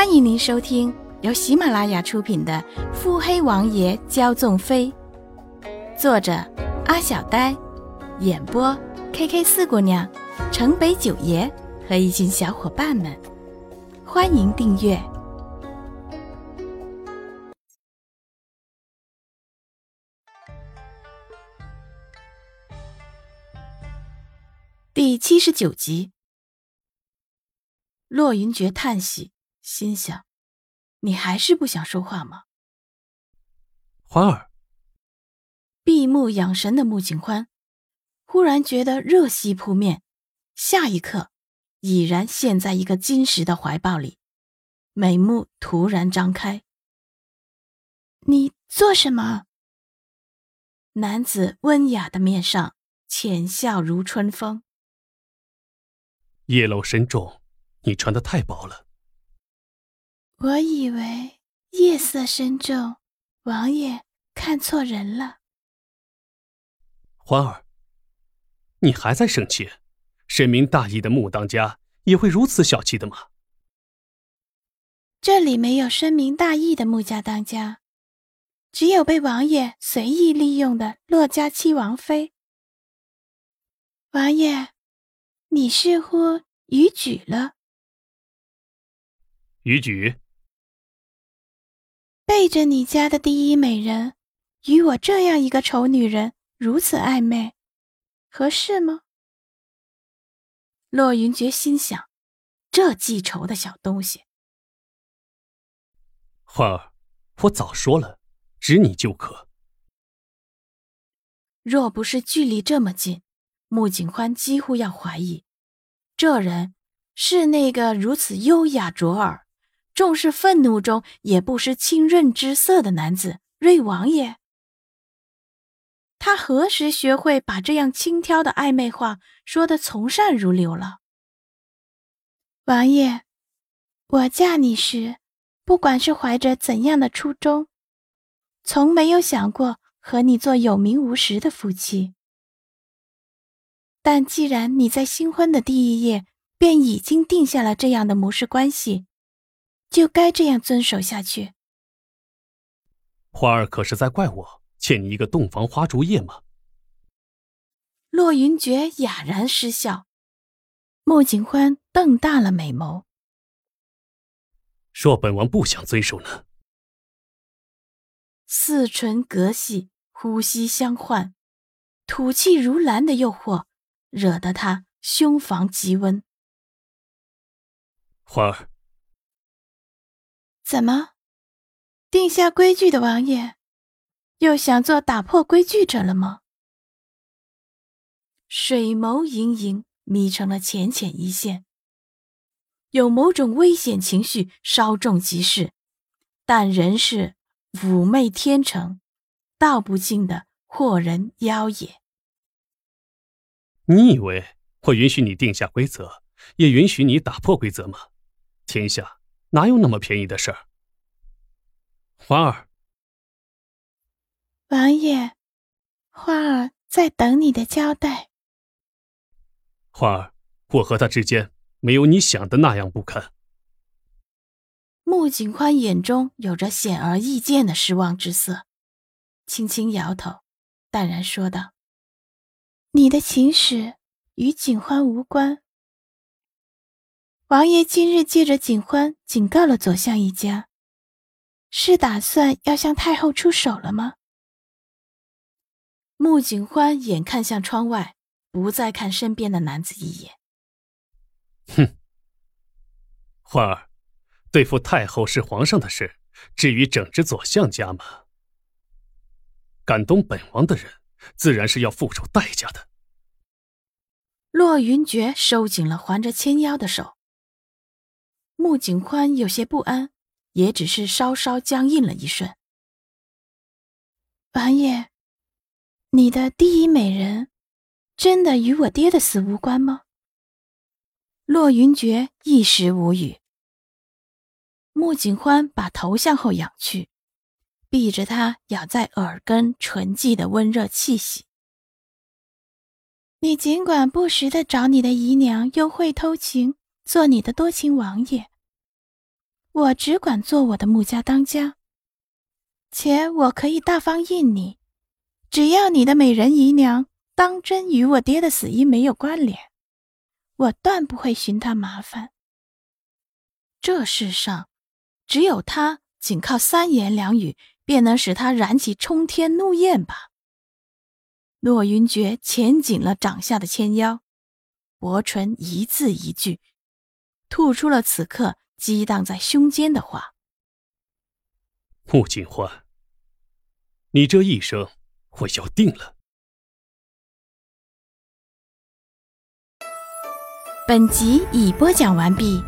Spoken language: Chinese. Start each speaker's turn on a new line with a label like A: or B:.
A: 欢迎您收听由喜马拉雅出品的《腹黑王爷骄纵妃》，作者阿小呆，演播 K K 四姑娘、城北九爷和一群小伙伴们。欢迎订阅第七十九集。洛云珏叹息。心想：“你还是不想说话吗？”
B: 欢儿，
A: 闭目养神的穆景欢，忽然觉得热气扑面，下一刻已然陷在一个金石的怀抱里，美目突然张开。你做什么？男子温雅的面上浅笑如春风。
B: 夜漏深重，你穿的太薄了。
C: 我以为夜色深重，王爷看错人了。
B: 欢儿，你还在生气？深明大义的穆当家也会如此小气的吗？
C: 这里没有深明大义的穆家当家，只有被王爷随意利用的洛家七王妃。王爷，你似乎逾矩了。
B: 逾矩？
C: 背着你家的第一美人，与我这样一个丑女人如此暧昧，合适吗？
A: 洛云珏心想：这记仇的小东西。
B: 欢儿，我早说了，指你就可。
A: 若不是距离这么近，穆景欢几乎要怀疑，这人是那个如此优雅卓尔。重视愤怒中也不失清润之色的男子，瑞王爷。他何时学会把这样轻佻的暧昧话说得从善如流了？
C: 王爷，我嫁你时，不管是怀着怎样的初衷，从没有想过和你做有名无实的夫妻。但既然你在新婚的第一夜便已经定下了这样的模式关系，就该这样遵守下去。
B: 花儿可是在怪我欠你一个洞房花烛夜吗？
A: 洛云珏哑然失笑，穆景欢瞪大了美眸。
B: 若本王不想遵守呢？
A: 四唇隔隙，呼吸相换，吐气如兰的诱惑，惹得他胸房极温。
B: 花儿。
C: 怎么，定下规矩的王爷，又想做打破规矩者了吗？
A: 水眸盈盈，眯成了浅浅一线，有某种危险情绪稍纵即逝，但仍是妩媚天成，道不尽的惑人妖冶。
B: 你以为我允许你定下规则，也允许你打破规则吗？天下。哪有那么便宜的事儿？花儿，
C: 王爷，花儿在等你的交代。
B: 花儿，我和他之间没有你想的那样不堪。
A: 穆景欢眼中有着显而易见的失望之色，轻轻摇头，淡然说道：“
C: 你的情史与景欢无关。”王爷今日借着景欢警告了左相一家，是打算要向太后出手了吗？
A: 穆景欢眼看向窗外，不再看身边的男子一眼。
B: 哼，欢儿，对付太后是皇上的事，至于整治左相家吗？敢动本王的人，自然是要付出代价的。
A: 洛云珏收紧了环着纤腰的手。穆景宽有些不安，也只是稍稍僵硬了一瞬。
C: 王爷，你的第一美人，真的与我爹的死无关吗？
A: 洛云珏一时无语。穆景欢把头向后仰去，避着他咬在耳根唇际的温热气息。
C: 你尽管不时的找你的姨娘幽会偷情，做你的多情王爷。我只管做我的穆家当家，且我可以大方应你，只要你的美人姨娘当真与我爹的死因没有关联，我断不会寻他麻烦。
A: 这世上，只有他仅靠三言两语便能使他燃起冲天怒焰吧？洛云珏钳紧了掌下的纤腰，薄唇一字一句，吐出了此刻。激荡在胸间的话，
B: 穆景欢，你这一生我要定了。
A: 本集已播讲完毕。